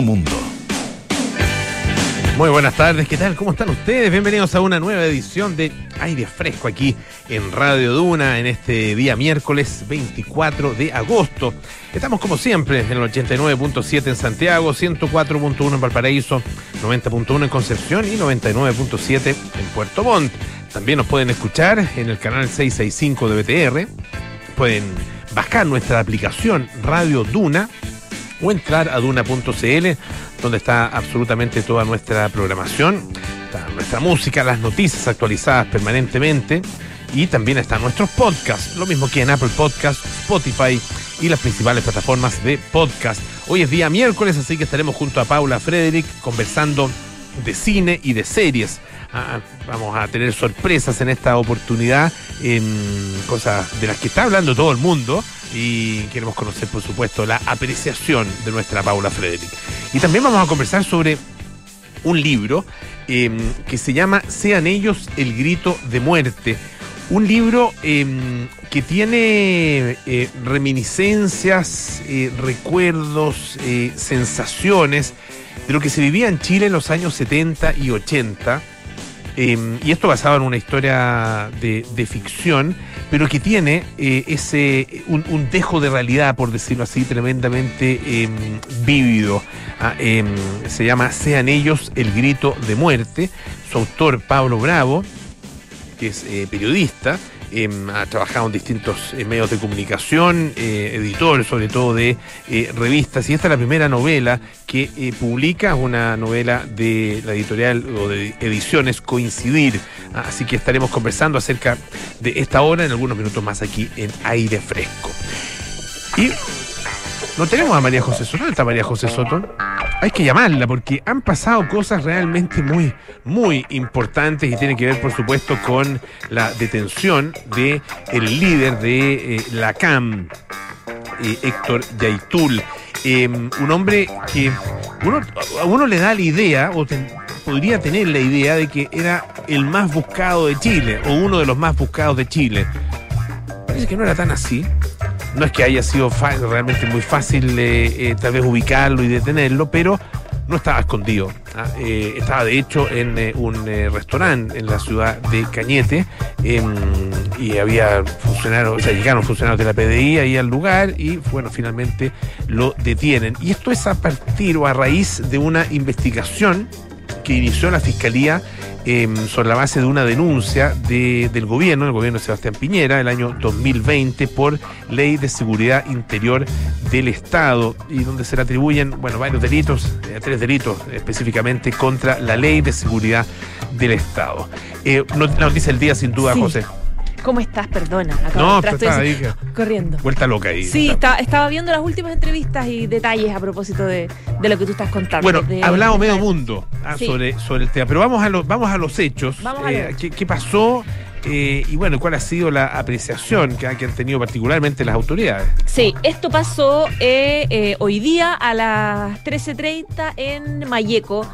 mundo. Muy buenas tardes, ¿qué tal? ¿Cómo están ustedes? Bienvenidos a una nueva edición de Aire Fresco aquí en Radio Duna en este día miércoles 24 de agosto. Estamos como siempre en el 89.7 en Santiago, 104.1 en Valparaíso, 90.1 en Concepción y 99.7 en Puerto Montt. También nos pueden escuchar en el canal 665 de BTR. Pueden bajar nuestra aplicación Radio Duna o entrar a duna.cl donde está absolutamente toda nuestra programación, nuestra música, las noticias actualizadas permanentemente y también están nuestros podcasts, lo mismo que en Apple Podcasts, Spotify y las principales plataformas de podcast. Hoy es día miércoles, así que estaremos junto a Paula Frederick conversando de cine y de series. Vamos a tener sorpresas en esta oportunidad en cosas de las que está hablando todo el mundo y queremos conocer, por supuesto, la apreciación de nuestra Paula Frederick. Y también vamos a conversar sobre un libro em, que se llama Sean ellos el grito de muerte. Un libro em, que tiene eh, reminiscencias, eh, recuerdos, eh, sensaciones de lo que se vivía en Chile en los años 70 y 80. Em, y esto basado en una historia de, ficción, pero que tiene eh, ese un, dejo de realidad, por decirlo así, tremendamente em, vívido. Ah, em, se llama Sean ellos el grito de muerte. Su autor, Pablo Bravo, que es eh, periodista, Em, ha trabajado en distintos eh, medios de comunicación, eh, editor sobre todo de eh, revistas, y esta es la primera novela que publica, una novela de la editorial o de ediciones Coincidir. Ah, así que estaremos conversando acerca de esta hora en algunos minutos más aquí en Aire Fresco. Y no tenemos a María José Soto. ¿Dónde está María José Soto? Hay que llamarla porque han pasado cosas realmente muy, muy importantes y tienen que ver, por supuesto, con la detención de el líder de eh, la CAM, eh, Héctor Yaitul. Em, un hombre que uno, a uno le da la idea, o podría tener la idea de que era el más buscado de Chile, o uno de los más buscados de Chile. Parece que no era tan así no es que haya sido realmente muy fácil eh, eh, tal vez ubicarlo y detenerlo, pero no estaba escondido. ¿ah? Eh, estaba de hecho en un restaurante en la ciudad de Cañete em, y había funcionarios, o sea, llegaron funcionarios de la PDI ahí al lugar y bueno, finalmente lo detienen. Y esto es a partir o a raíz de una investigación que inició la Fiscalía Em, sobre la base de una denuncia del gobierno, el gobierno de Sebastián Piñera, el año 2020, por ley de seguridad interior del Estado, y donde se le atribuyen, bueno, varios delitos, eh, tres delitos específicamente contra la ley de seguridad del Estado. Eh, la noticia del día, sin duda, José. ¿Cómo estás? Perdona. Acá no, estaba ahí, corriendo. Vuelta loca ahí. Sí, estaba viendo las últimas entrevistas y detalles a propósito de, lo que tú estás contando. Bueno, ha hablado medio mundo ah, sobre, sobre el tema, pero vamos a, los vamos a los hechos. Eh, ¿qué, pasó? Eh, y bueno, ¿cuál ha sido la apreciación que, han tenido particularmente las autoridades? Sí, esto pasó eh, hoy día a las 13.30 en Mayeco,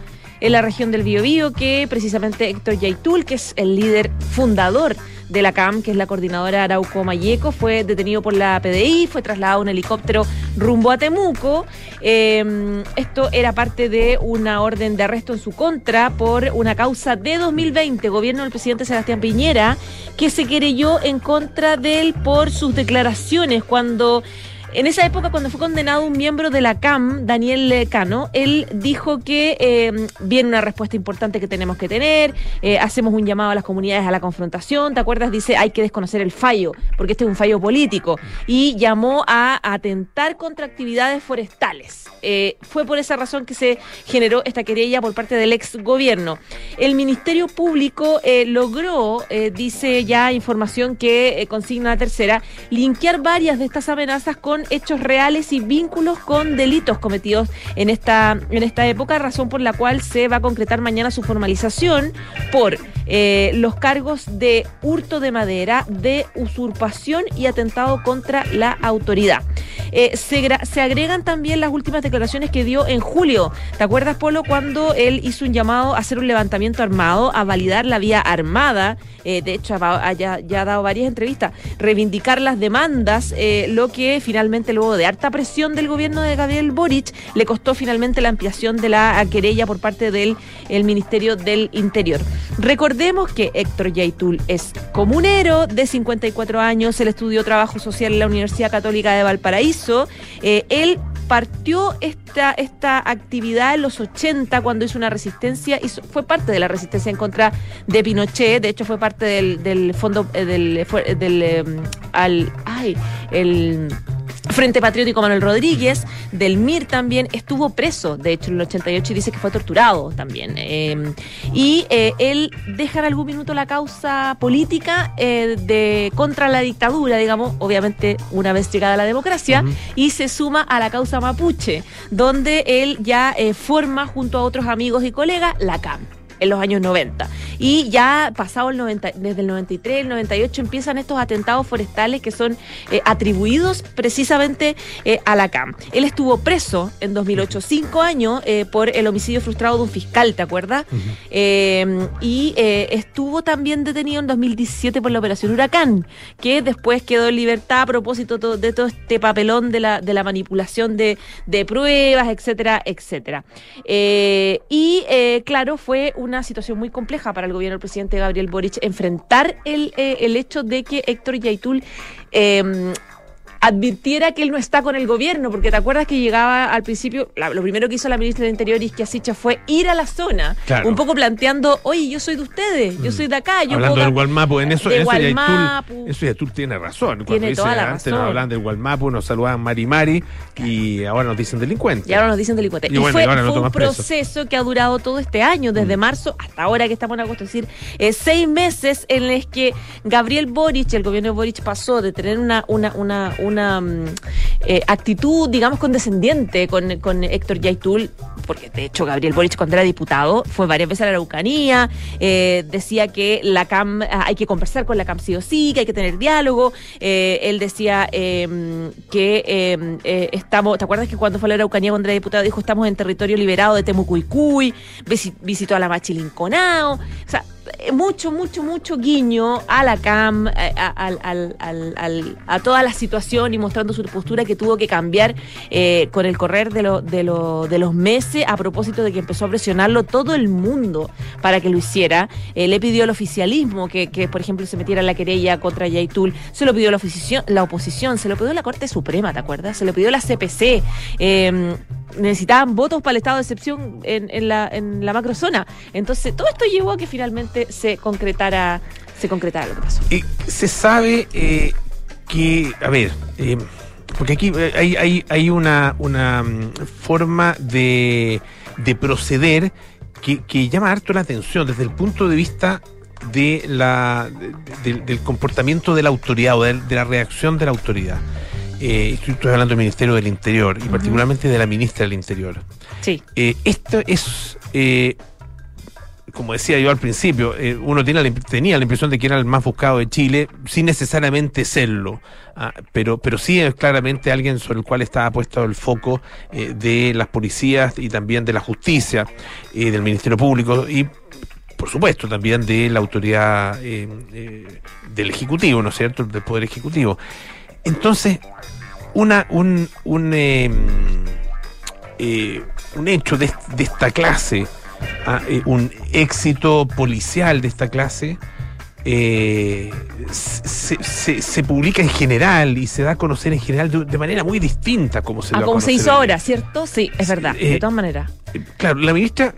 en la región del Biobío, que precisamente Héctor Yaitul, que es el líder fundador de la CAM, que es la coordinadora Arauco Mayeco, fue detenido por la PDI, fue trasladado un helicóptero rumbo a Temuco. Em, esto era parte de una orden de arresto en su contra por una causa de 2020, gobierno del presidente Sebastián Piñera, que se querelló en contra de él por sus declaraciones cuando en esa época, cuando fue condenado un miembro de la CAM, Daniel Cano, él dijo que eh, viene una respuesta importante que tenemos que tener, eh, hacemos un llamado a las comunidades a la confrontación, ¿te acuerdas? Dice, hay que desconocer el fallo, porque este es un fallo político, y llamó a atentar contra actividades forestales. Eh, fue por esa razón que se generó esta querella por parte del ex gobierno. El Ministerio Público logró, dice ya información que consigna la tercera, linkear varias de estas amenazas con hechos reales y vínculos con delitos cometidos en esta, en esta época, razón por la cual se va a concretar mañana su formalización por eh, los cargos de hurto de madera, de usurpación y atentado contra la autoridad. Eh, se, se, agregan también las últimas declaraciones que dio en julio. ¿Te acuerdas, Polo, cuando él hizo un llamado a hacer un levantamiento armado, a validar la vía armada? Eh, de hecho, ya, ya, ha dado varias entrevistas, reivindicar las demandas, lo que finalmente luego de harta presión del gobierno de Gabriel Boric, le costó finalmente la ampliación de la querella por parte del el Ministerio del Interior. Recordemos que Héctor Yaitul es comunero de 54 años, él estudió trabajo social en la Universidad Católica de Valparaíso. Eh, él partió esta, esta actividad en los 80 cuando hizo una resistencia, y fue parte de la resistencia en contra de Pinochet, de hecho fue parte del, del fondo, eh, del, del, em, al, ay, el Frente Patriótico Manuel Rodríguez, del MIR también, estuvo preso, de hecho, en el 88 y dice que fue torturado también. Eh, y eh, él deja en algún minuto la causa política eh, de contra la dictadura, digamos, obviamente una vez llegada la democracia, y se suma a la causa mapuche, donde él ya forma junto a otros amigos y colegas la CAM en los años 90. Y ya pasado el 90, desde el 93, el 98 empiezan estos atentados forestales que son eh, atribuidos precisamente eh, a la CAM. Él estuvo preso en 2008, cinco años, eh, por el homicidio frustrado de un fiscal, ¿te acuerdas? y estuvo también detenido en 2017 por la operación Huracán, que después quedó en libertad a propósito de todo este papelón de la, de la manipulación de, de pruebas, etcétera, etcétera. y claro, fue un una situación muy compleja para el gobierno del presidente Gabriel Boric enfrentar el, eh, el hecho de que Héctor Yaitul eh, advirtiera que él no está con el gobierno, porque te acuerdas que llegaba al principio, lo primero que hizo la ministra del Interior Isquia Sicha fue ir a la zona, un poco planteando, oye, yo soy de ustedes, yo mm. soy de acá. Yo Hablando del Gualmapu, en eso, eso, Yaitul, eso tiene razón. Cuando tiene dice, toda la antes razón. nos hablaban del Gualmapu, nos saludaban Mari Mari, y ahora nos dicen delincuentes. Y ahora nos dicen delincuentes. Y, bueno, fue, y ahora fue no un proceso que ha durado todo este año, desde mm. marzo hasta ahora que estamos en agosto, es decir, eh, seis meses en los que Gabriel Boric, el gobierno de Boric pasó de tener una, una, una, una mm, eh, actitud, digamos, condescendiente con, con Héctor Yaitul, porque de hecho Gabriel Boric cuando era diputado fue varias veces a la Araucanía, eh, decía que la CAM, ah, hay que conversar con la CAM sí o sí, que hay que tener diálogo, eh, él decía que estamos, ¿te acuerdas que cuando fue a la Araucanía cuando era diputado dijo estamos en territorio liberado de Temucuicuy, visitó a la Machilinconao, o sea, mucho, mucho, mucho guiño a la CAM, eh, a, toda la situación y mostrando su postura que tuvo que cambiar eh, con el correr de, lo, de, lo, de, los meses a propósito de que empezó a presionarlo todo el mundo para que lo hiciera. le pidió al oficialismo que, por ejemplo, se metiera en la querella contra Yaitul. Se lo pidió la oposición, se lo pidió la Corte Suprema, ¿te acuerdas? Se lo pidió la CPC. Eh, necesitaban votos para el estado de excepción en, en, la, en la macrozona. Entonces, todo esto llevó a que finalmente se concretara, se concretara lo que pasó. Se sabe eh, que, a ver, eh, porque aquí eh, hay, una, una mm, forma de, de proceder que, llama harto la atención desde el punto de vista de la, del comportamiento de la autoridad o de la reacción de la autoridad eh, estoy hablando del Ministerio del Interior y particularmente de la ministra del Interior. Sí. Eh, esto es, eh, como decía yo al principio, eh, uno tiene tenía la impresión de que era el más buscado de Chile, sin necesariamente serlo, ah, pero, pero sí es claramente alguien sobre el cual estaba puesto el foco de las policías y también de la justicia, del Ministerio Público y por supuesto, también de la autoridad del Ejecutivo, ¿no es cierto?, del Poder Ejecutivo. Entonces, una, un, un, em, eh, un hecho de, esta clase, ah, eh, un éxito policial de esta clase, eh, se, se, publica en general y se da a conocer en general de, manera muy distinta como se, ah, como se hizo ahora, ¿cierto? Sí, es verdad, de todas maneras. Claro, la ministra,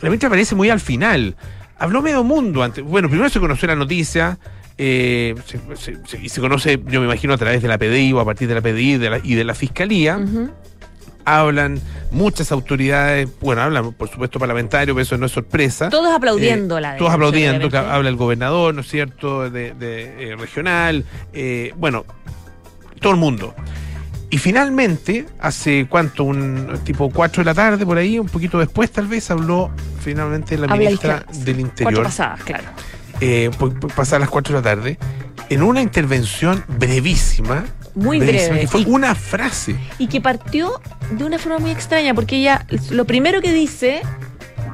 la ministra aparece muy al final. Habló medio mundo antes. Bueno, primero se conoció la noticia, eh, y se conoce, yo me imagino, a través de la PDI o a partir de la PDI y de la Fiscalía. Hablan muchas autoridades, bueno, hablan por supuesto parlamentarios, pero eso no es sorpresa. Todos aplaudiendo eh, la Todos aplaudiendo, habla el gobernador, ¿no es cierto?, de, eh, regional, bueno, todo el mundo. Y finalmente, hace cuánto, un tipo 4 de la tarde, por ahí, un poquito después tal vez, habló finalmente la ministra del Interior. Pasadas, claro eh, pasar las 4 de la tarde, en una intervención brevísima. Muy breve. Que fue una frase. Y que partió de una forma muy extraña, porque ella lo primero que dice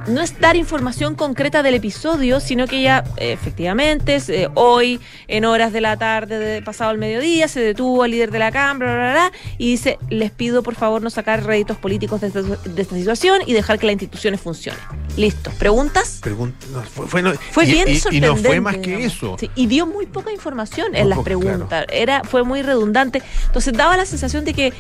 no es dar información concreta del episodio, sino que ella efectivamente eh, hoy, en horas de la tarde, de, pasado el mediodía, se detuvo al líder de la Cámara, bla, bla, bla, y dice, les pido por favor no sacar réditos políticos de esta, de esta situación y dejar que las instituciones funcionen. Listo. ¿Preguntas? No, fue, fue, no, Fue y- bien y, y sorprendente. no fue más que eso. Sí, y dio muy poca información en las poco, preguntas. Era, fue muy redundante. Entonces daba la sensación de que,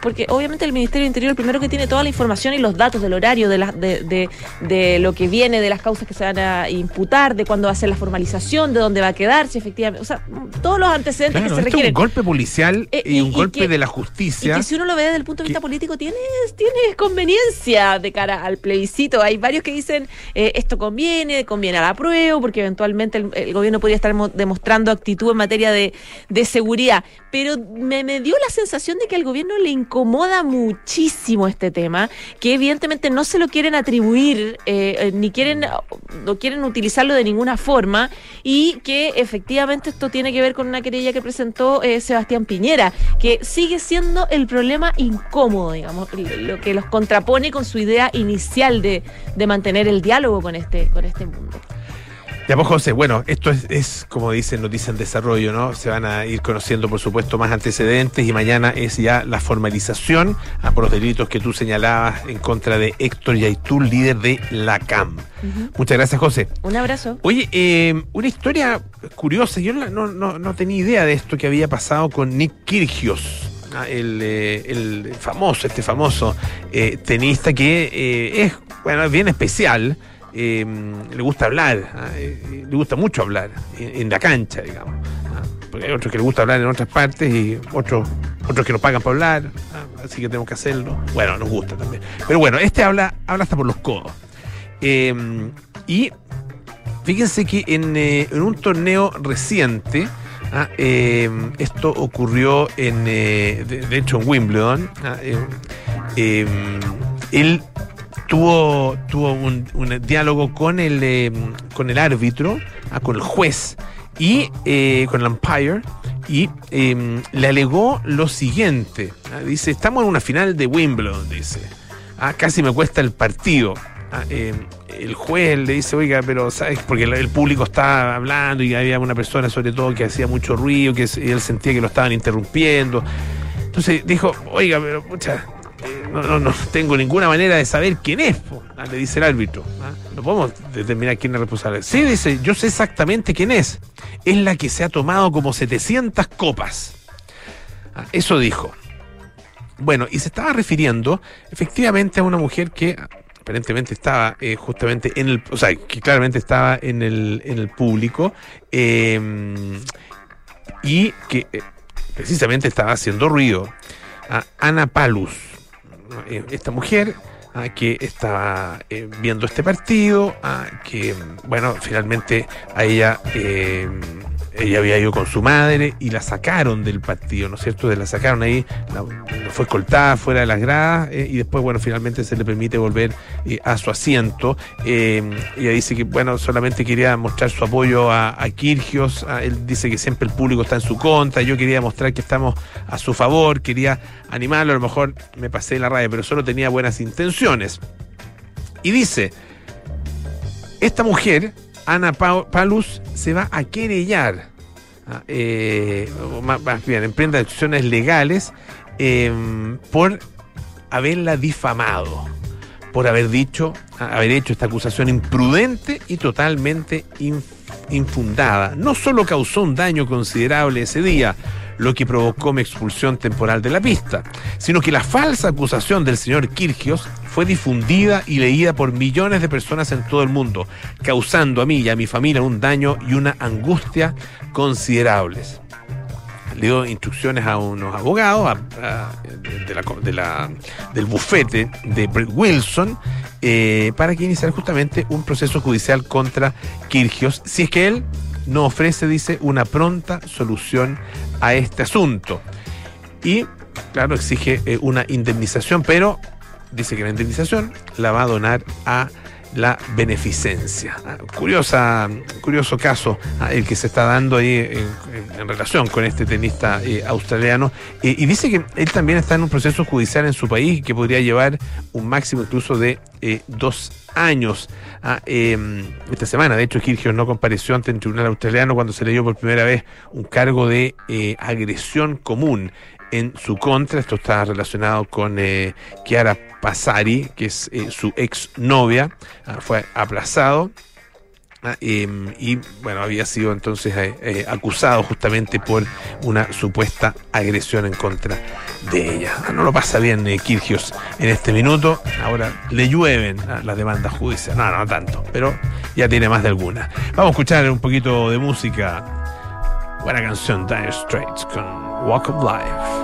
porque obviamente el Ministerio del Interior, el primero que tiene toda la información y los datos del horario, de, la- de, de, de lo que viene, de las causas que se van a imputar, de cuándo va a ser la formalización, de dónde va a quedar, si efectivamente. O sea, todos los antecedentes Claro, que se esto es un requieren. golpe policial Eh, y, y- un y golpe que- de la Y justicia. que si uno lo ve desde el punto de que- vista político, tiene, tiene conveniencia de cara al plebiscito. Hay varios que dicen eh, esto conviene, conviene a la prueba, porque eventualmente el, el gobierno podría estar mo- demostrando actitud en materia de, de seguridad. Pero me, me dio la sensación de que al gobierno le incomoda muchísimo este tema, que evidentemente no se lo quieren atribuir, eh, eh, ni quieren, no quieren utilizarlo de ninguna forma, y que efectivamente esto tiene que ver con una querella que presentó eh, Sebastián Piñera, que sigue siendo el problema incómodo, digamos, lo que los contrapone con su idea inicial de, de mantener el diálogo con este, con este mundo. Ya pues José, bueno, esto es, es, como dicen, noticia en desarrollo, ¿no? Se van a ir conociendo, por supuesto, más antecedentes y mañana es ya la formalización ah, por los delitos que tú señalabas en contra de Héctor Yaitul, líder de la CAM. Muchas gracias, José. Un abrazo. Oye, eh, una historia curiosa, yo no, no, no- no tenía idea de esto que había pasado con Nick Kyrgios. El, eh, el famoso, este famoso eh, tenista que eh, es, bueno, es bien especial, eh, le gusta hablar, ah, eh, le gusta mucho hablar en, la cancha, digamos. ah, porque hay otros que le gusta hablar en otras partes y otros, otros que nos pagan para hablar, ah, así que tenemos que hacerlo. Bueno, nos gusta también. Pero bueno, este habla, habla hasta por los codos. Eh, y fíjense que en, eh, en un torneo reciente, eh, esto ocurrió en, eh, de, hecho en Wimbledon, eh, eh, él tuvo, tuvo un, diálogo con el, eh, con el árbitro, ah, con el juez y eh, con el umpire. Y eh, le alegó lo siguiente. ah, dice, estamos en una final de Wimbledon, dice. Ah, casi me cuesta el partido. Ah, eh, el juez le dice, oiga, pero ¿sabes? Porque el, el público estaba hablando y había una persona sobre todo que hacía mucho ruido, que él sentía que lo estaban interrumpiendo. Entonces dijo, oiga, pero pucha, eh, no, no, no tengo ninguna manera de saber quién es, po". Ah, le dice el árbitro. Ah, No podemos determinar quién es responsable. Sí, dice, yo sé exactamente quién es. Es la que se ha tomado como 700 copas. Ah, Eso dijo. Bueno, y se estaba refiriendo efectivamente a una mujer que aparentemente estaba eh, justamente en el, o sea, que claramente estaba en el, en el público eh, y que eh, precisamente estaba haciendo ruido. A Ana Palus, esta mujer ah, que estaba eh, viendo este partido, ah, que bueno, finalmente a ella eh, ella había ido con su madre y la sacaron del partido, ¿no es cierto? De la sacaron ahí, fue escoltada fuera de las gradas eh, y después, bueno, finalmente se le permite volver eh, a su asiento. Eh, ella dice que, bueno, solamente quería mostrar su apoyo a, Kirgios, él dice que siempre el público está en su contra, yo quería mostrar que estamos a su favor, quería animarlo, a lo mejor me pasé de la raya, pero solo tenía buenas intenciones. Y dice, esta mujer, Ana Pa- Palus, se va a querellar, ah, eh, más, bien, emprende acciones legales eh, por haberla difamado, por haber dicho, haber hecho esta acusación imprudente y totalmente inf- infundada. No solo causó un daño considerable ese día, lo que provocó mi expulsión temporal de la pista, sino que la falsa acusación del señor Kirgios fue difundida y leída por millones de personas en todo el mundo, causando a mí y a mi familia un daño y una angustia considerables. Le dio instrucciones a unos abogados de la- de la- del bufete de Wilson eh, para que iniciara justamente un proceso judicial contra Kirgios, si es que él no ofrece, dice, una pronta solución a este asunto. Y, claro, exige eh, una indemnización, pero dice que la indemnización la va a donar a la beneficencia. Ah, curiosa, curioso caso ah, el que se está dando ahí en, relación con este tenista eh, australiano. Eh, y dice que él también está en un proceso judicial en su país que podría llevar un máximo incluso de eh, dos años. Ah, em, esta semana, de hecho, Kirgios no compareció ante el tribunal australiano cuando se le dio por primera vez un cargo de agresión común en su contra. Esto está relacionado con eh, Chiara Passari, que es eh, su ex novia. Ah, fue aplazado. Ah, em, y bueno, había sido entonces eh, acusado justamente por una supuesta agresión en contra de ella. Ah, no lo pasa bien Kirgios en este minuto. Ahora le llueven las demandas judiciales. No, no tanto, pero ya tiene más de alguna. Vamos a escuchar un poquito de música. Buena canción, Dire Straits con Walk of Life.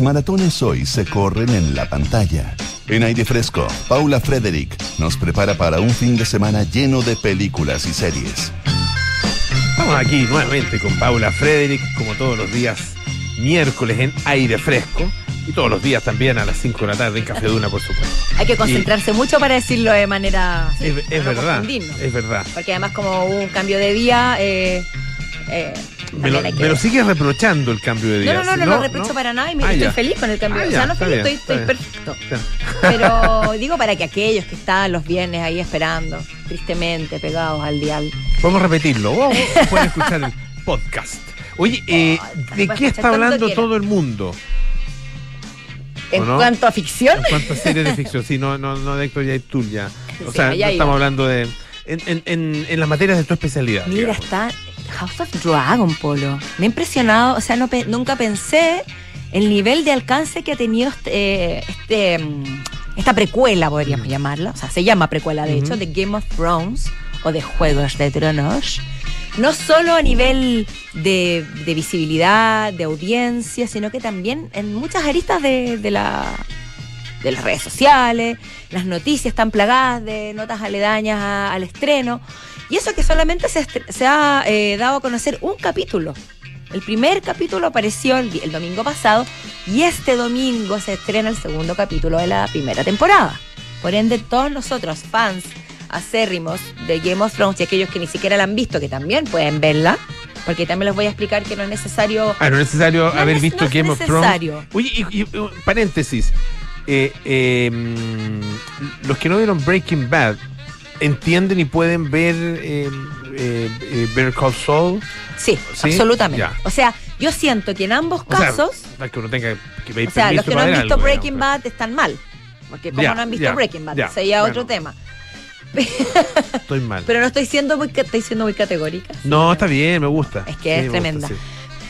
Las maratones hoy se corren en la pantalla. En aire fresco, Paula Frederick nos prepara para un fin de semana lleno de películas y series. Estamos aquí nuevamente con Paula Frederick, como todos los días miércoles en aire fresco. Y todos los días también a las 5 de la tarde en Café Duna, por supuesto. Hay que concentrarse mucho para decirlo de manera... así, Es, para es no verdad, es verdad. Porque además como hubo un cambio de día... Eh, eh, Me lo, me sigues reprochando el cambio de No, día. no, no, no, lo reprocho para nada y me, Ah, estoy ya. feliz con el cambio. Ah, o ya, sea, no feliz, bien, estoy, estoy perfecto. Pero digo para que aquellos que están los viernes ahí esperando, tristemente pegados al dial. Vamos a repetirlo. O, pueden escuchar el podcast. Oye, eh, ¿de qué está hablando todo el mundo? En ¿O no? cuanto a ficción, En cuanto a series de ficción, sí, no, no, no de Héctor Yaitul ya. O Sí, sea, allá no estamos hablando de. En, en, en, en las materias de tu especialidad. mira, digamos. está House of Dragon, Polo. Me ha impresionado, o sea, no pe- nunca pensé el nivel de alcance que ha tenido este, eh, este, mm, esta precuela, podríamos llamarla. O sea, se llama precuela, de hecho, de Game of Thrones o de Juegos de Tronos. No solo a nivel de, de visibilidad, de audiencia, sino que también en muchas aristas de, de la, de las redes sociales, las noticias están plagadas de notas aledañas a- al estreno. Y eso que solamente se, se ha eh, dado a conocer un capítulo. El primer capítulo apareció el, domingo pasado y este domingo se estrena el segundo capítulo de la primera temporada. Por ende, todos nosotros, fans acérrimos de Game of Thrones y aquellos que ni siquiera la han visto, que también pueden verla, porque también les voy a explicar que no es necesario Ah, no es necesario No haber es- visto no es Game of. Thrones. Oye, y, y, paréntesis. Eh, eh, mm, los que no vieron Breaking Bad entienden y pueden ver eh, eh, eh, Better Call Saul. Sí, ¿Sí? absolutamente. Ya. O sea, yo siento que en ambos O sea, casos, no es que uno tenga que pedir o sea, los que no han visto algo, Breaking digamos, Bad están mal. Porque como Ya, no han visto ya, Breaking Bad, bueno. otro tema. Estoy mal. Pero no estoy siendo muy, estoy siendo muy categórica. no, está bien, me gusta. Es que Sí, es gusta, tremenda. sí.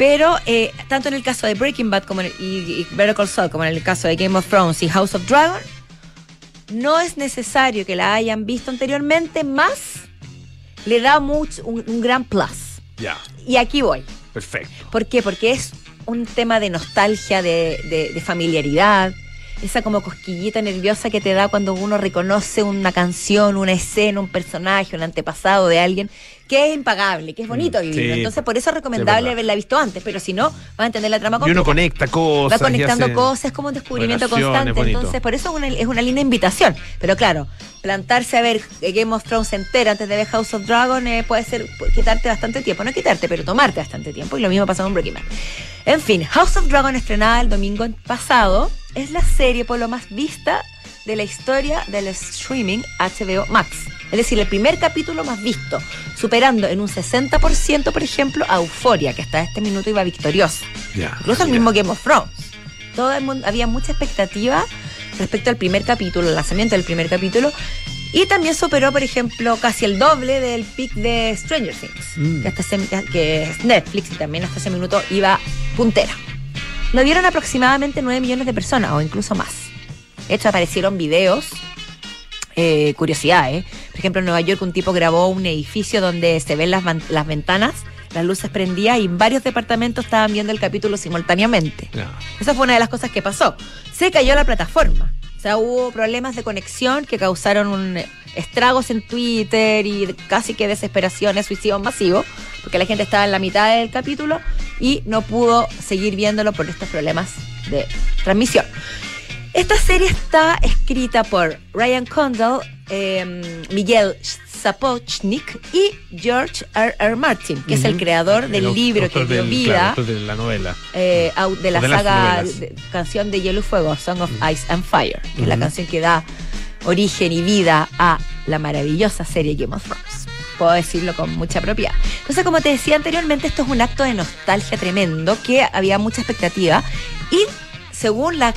Pero eh, tanto en el caso de Breaking Bad como en el- y, y Better Call Saul, como en el caso de Game of Thrones y House of Dragon, no es necesario que la hayan visto anteriormente, más le da mucho, un, un gran plus. Ya, Y aquí voy. perfecto. ¿Por qué? Porque es un tema de nostalgia, de, de- de familiaridad, esa como cosquillita nerviosa que te da cuando uno reconoce una canción, una escena, un personaje, un antepasado de alguien, que es impagable, que es bonito vivirlo. sí, Entonces, por eso es recomendable haberla visto antes, pero si no, vas a entender la trama Y uno completa. conecta cosas. Va conectando cosas, es como un descubrimiento constante. bonito. Entonces, por eso es una, es una linda invitación. Pero claro, plantarse a ver Game of Thrones entera antes de ver House of Dragon eh, puede ser quitarte bastante tiempo. No quitarte, pero tomarte bastante tiempo. Y lo mismo pasa con Breaking Bad. En fin, House of Dragon estrenada el domingo pasado es la serie por lo más vista de la historia del streaming HBO Max. Es decir, el primer capítulo más visto, superando en un 60%, por ejemplo, a Euforia, que hasta este minuto iba victoriosa Ya, incluso el mira. mismo Game of Thrones. Todo el mundo, había mucha expectativa respecto al primer capítulo, el lanzamiento del primer capítulo. Y también superó, por ejemplo, casi el doble del pick de Stranger Things, Mm. que, hasta ese- que es Netflix y también hasta ese minuto iba puntera. Lo vieron aproximadamente 9 millones de personas o incluso más. De hecho, aparecieron videos, eh, curiosidades. Por ejemplo, en Nueva York un tipo grabó un edificio donde se ven las, las ventanas, las luces prendidas y varios departamentos estaban viendo el capítulo simultáneamente. Esa fue una de las cosas que pasó. Se cayó la plataforma. O sea, hubo problemas de conexión que causaron eh, estragos en Twitter y casi que desesperaciones, suicidios masivos, porque la gente estaba en la mitad del capítulo y no pudo seguir viéndolo por estos problemas de transmisión. Esta serie está escrita por Ryan Condal, eh, Miguel Sapochnik y George R. R. Martin, que es el creador del libro que dio del- vida claro, de la novela. eh, de la de saga de- canción de Hielo y Fuego, Song of Ice and Fire, que es la canción que da origen y vida a la maravillosa serie Game of Thrones. Puedo decirlo con mucha propiedad. Entonces, como te decía anteriormente, esto es un acto de nostalgia tremendo, que había mucha expectativa y según la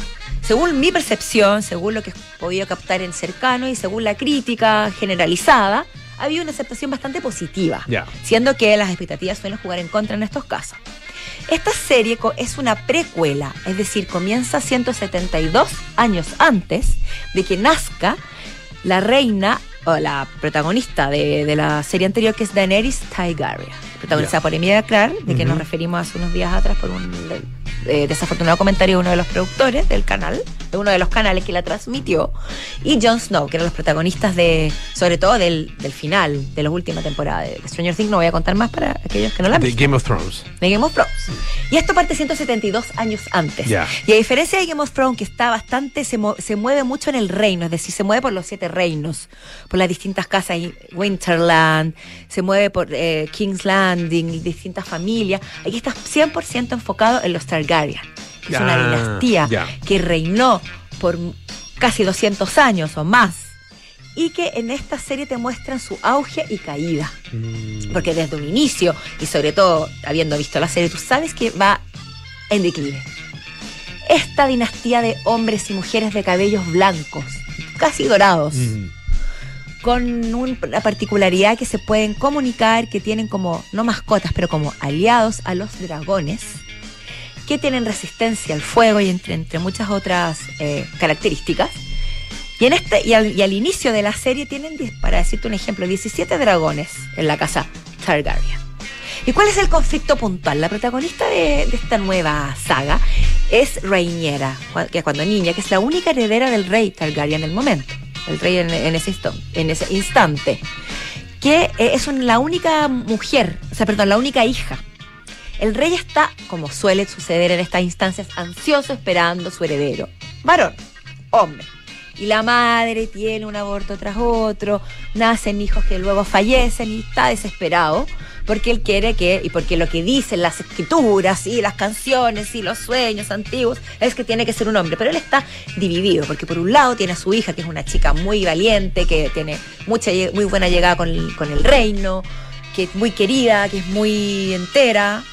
según mi percepción, según lo que he podido captar en cercano y según la crítica generalizada, había una aceptación bastante positiva Ya. siendo que las expectativas suelen jugar en contra en estos casos. Esta serie es una precuela, es decir, comienza 172 años antes de que nazca la reina o la protagonista de, de la serie anterior, que es Daenerys Targaryen. Protagonizada por Emilia Clarke, de que nos Ujú. referimos hace unos días atrás por un eh, desafortunado comentario de uno de los productores del canal, de uno de los canales que la transmitió, y Jon Snow, que eran los protagonistas de, sobre todo del, del final, de la última temporada de Stranger Things. No voy a contar más para aquellos que no la han De visto. Game of Thrones. De Game of Thrones. Y esto parte 172 años antes. Ya. Y a diferencia de Game of Thrones, que está bastante, se, se mueve mucho en el reino, es decir, se mueve por los siete reinos, por las distintas casas, y Winterland, se mueve por eh, King's Landing, y distintas familias. Aquí está 100% enfocado en los Targaryen, que es una Ya, dinastía ya. que reinó por casi 200 años o más. Y que en esta serie te muestran su auge y caída. Mm, Porque desde un inicio, y sobre todo habiendo visto la serie, tú sabes que va en declive. Esta dinastía de hombres y mujeres de cabellos blancos, casi dorados, mm. Con un- una particularidad que se pueden comunicar, que tienen como, no mascotas, pero como aliados a los dragones, que tienen resistencia al fuego y entre, entre muchas otras eh, características. Y, en este, y, al, inicio de la serie tienen, para decirte un ejemplo, 17 dragones en la casa Targaryen. ¿Y cuál es el conflicto puntual? La protagonista de, de esta nueva saga es cua- que cuando niña, que es la única heredera del rey Targaryen en el momento, el rey en, ese, ese instante, que eh, es la única mujer, o sea, perdón, la única hija. El rey está, como suele suceder en estas instancias, ansioso esperando su heredero. Varón, hombre. Y la madre tiene un aborto tras otro, nacen hijos que luego fallecen y está desesperado porque él quiere que, y porque lo que dicen las escrituras y las canciones y los sueños antiguos es que tiene que ser un hombre, pero él está dividido porque por un lado tiene a su hija que es una chica muy valiente, que tiene mucha, muy buena llegada con el, con el reino, que es muy querida, que es muy entera,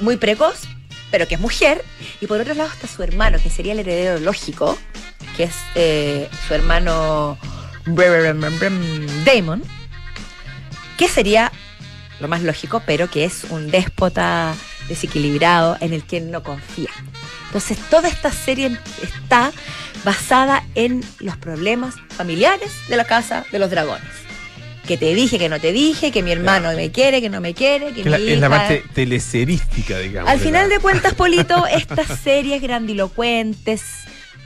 muy precoz, pero que es mujer, y por otro lado está su hermano, que sería el heredero lógico, que es eh, su hermano Damon, que sería lo más lógico, pero que es un déspota desequilibrado en el que él no confía. Entonces, toda esta serie está basada en los problemas familiares de la casa de los dragones. Que te dije, que no te dije, que mi hermano me quiere, que no me quiere, que Que la- mi es la parte teleserística, digamos. al de final la- de cuentas, Polito, estas series grandilocuentes,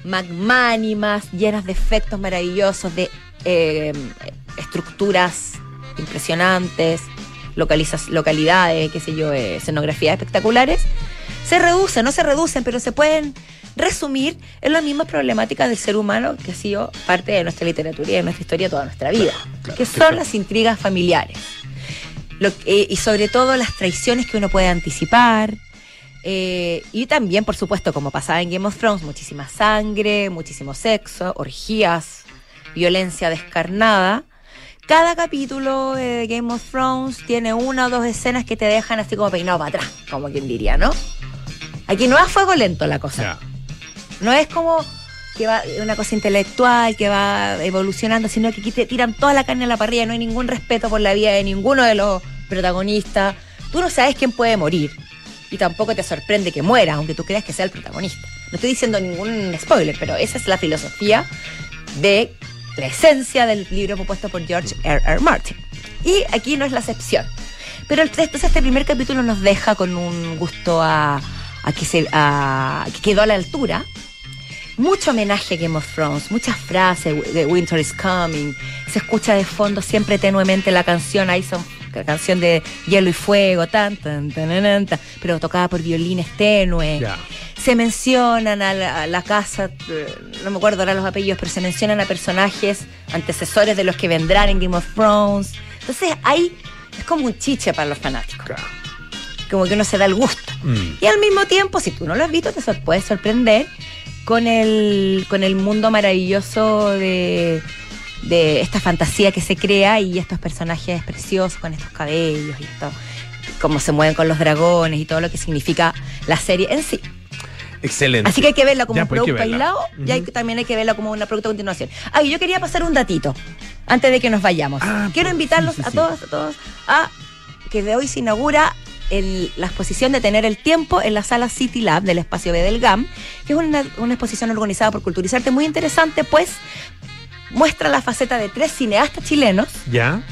magmánimas, llenas de efectos maravillosos, de eh, estructuras impresionantes, localizas, localidades, qué sé yo, eh, escenografías espectaculares, se reducen, no se reducen, pero se pueden resumir en las mismas problemáticas del ser humano que ha sido parte de nuestra literatura y de nuestra historia toda nuestra vida, claro, que son claro. las intrigas familiares. Lo- eh, y sobre todo las traiciones que uno puede anticipar. eh, y también, por supuesto, como pasaba en Game of Thrones, muchísima sangre, muchísimo sexo, orgías, violencia descarnada. Cada capítulo de Game of Thrones tiene una o dos escenas que te dejan así como peinado para atrás, como quien diría, ¿no? Aquí no es fuego lento la cosa. No es como que va una cosa intelectual, que va evolucionando, sino que aquí te tiran toda la carne a la parrilla, no hay ningún respeto por la vida de ninguno de los protagonistas. Tú no sabes quién puede morir. Y tampoco te sorprende que muera, aunque tú creas que sea el protagonista. No estoy diciendo ningún spoiler, pero esa es la filosofía de la esencia del libro propuesto por George R. R. Martin. Y aquí no es la excepción. Pero entonces este primer capítulo nos deja con un gusto a, a que se quedó a la altura. Mucho homenaje a Game of Thrones, muchas frases de Winter is Coming. Se escucha de fondo siempre tenuemente la canción Ice on- la canción de Hielo y Fuego, tan, tan, tan, tan, tan, pero tocada por violines tenues Ya. Se mencionan a la, a la casa, eh, no me acuerdo ahora los apellidos, pero se mencionan a personajes antecesores de los que vendrán en Game of Thrones. Entonces hay, es como un chiche para los fanáticos, Claro. como que uno se da el gusto. Mm. Y al mismo tiempo, si tú no lo has visto, te puedes sorprender con el, con el mundo maravilloso de, de esta fantasía que se crea y estos personajes preciosos con estos cabellos y esto, cómo se mueven con los dragones y todo lo que significa la serie en sí. Excelente. Así que hay que verla como Ya, un pues producto aislado y hay, también hay que verla como una producto a continuación. Ah, y yo quería pasar un datito antes de que nos vayamos. Ah, Quiero pues, invitarlos sí, sí, a todos, a todos, a que de hoy se inaugura el- la exposición de Tener el Tiempo en la sala City Lab del espacio B del GAM, que es una, una exposición organizada por Culturizarte muy interesante, pues muestra la faceta de tres cineastas chilenos ¿Ya?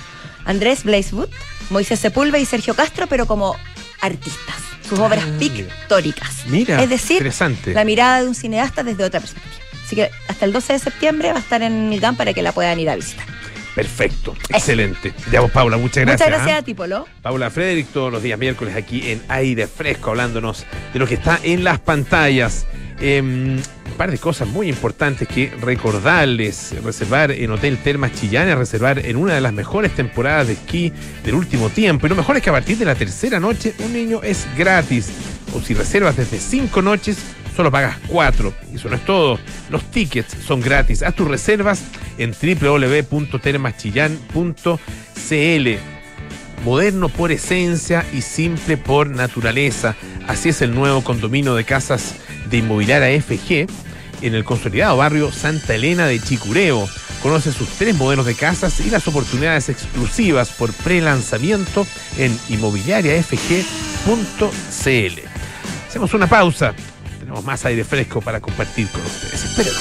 Andrés Blaiswood, Moisés Sepúlveda y Sergio Castro, pero como artistas, sus obras Ah, pictóricas. Mira, es decir, interesante. la mirada de un cineasta desde otra perspectiva. Así que hasta el 12 de septiembre va a estar en el GAM para que la puedan ir a visitar. Perfecto, excelente. Ya vos, Paula, muchas gracias. Muchas gracias ¿ah? a ti, Polo. Paula Frederick todos los días miércoles aquí en Aire Fresco, hablándonos de lo que está en las pantallas. Em, un par de cosas muy importantes que recordarles. Reservar en Hotel Termas Chillán es reservar en una de las mejores temporadas de esquí del último tiempo. Y lo mejor es que a partir de la tercera noche un niño es gratis. O si reservas desde cinco noches, solo pagas cuatro. Y eso no es todo. Los tickets son gratis. Haz tus reservas en www.termaschillán.cl moderno por esencia y simple por naturaleza. Así es el nuevo condominio de casas de inmobiliaria FG en el consolidado barrio Santa Elena de Chicureo. Conoce sus tres modelos de casas y las oportunidades exclusivas por pre-lanzamiento en inmobiliariafg.cl. Hacemos una pausa. Tenemos más aire fresco para compartir con ustedes. Espérenos.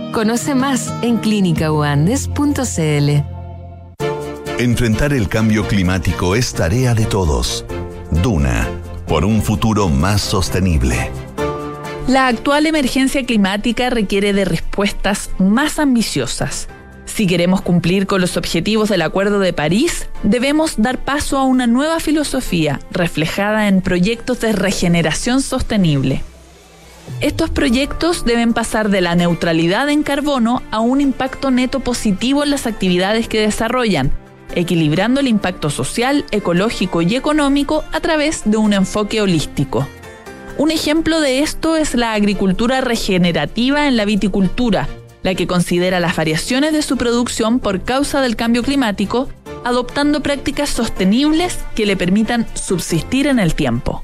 Conoce más en clínicauandes.cl. Enfrentar el cambio climático es tarea de todos. Duna, por un futuro más sostenible. La actual emergencia climática requiere de respuestas más ambiciosas. Si queremos cumplir con los objetivos del Acuerdo de París, debemos dar paso a una nueva filosofía reflejada en proyectos de regeneración sostenible. Estos proyectos deben pasar de la neutralidad en carbono a un impacto neto positivo en las actividades que desarrollan, equilibrando el impacto social, ecológico y económico a través de un enfoque holístico. Un ejemplo de esto es la agricultura regenerativa en la viticultura, la que considera las variaciones de su producción por causa del cambio climático, adoptando prácticas sostenibles que le permitan subsistir en el tiempo.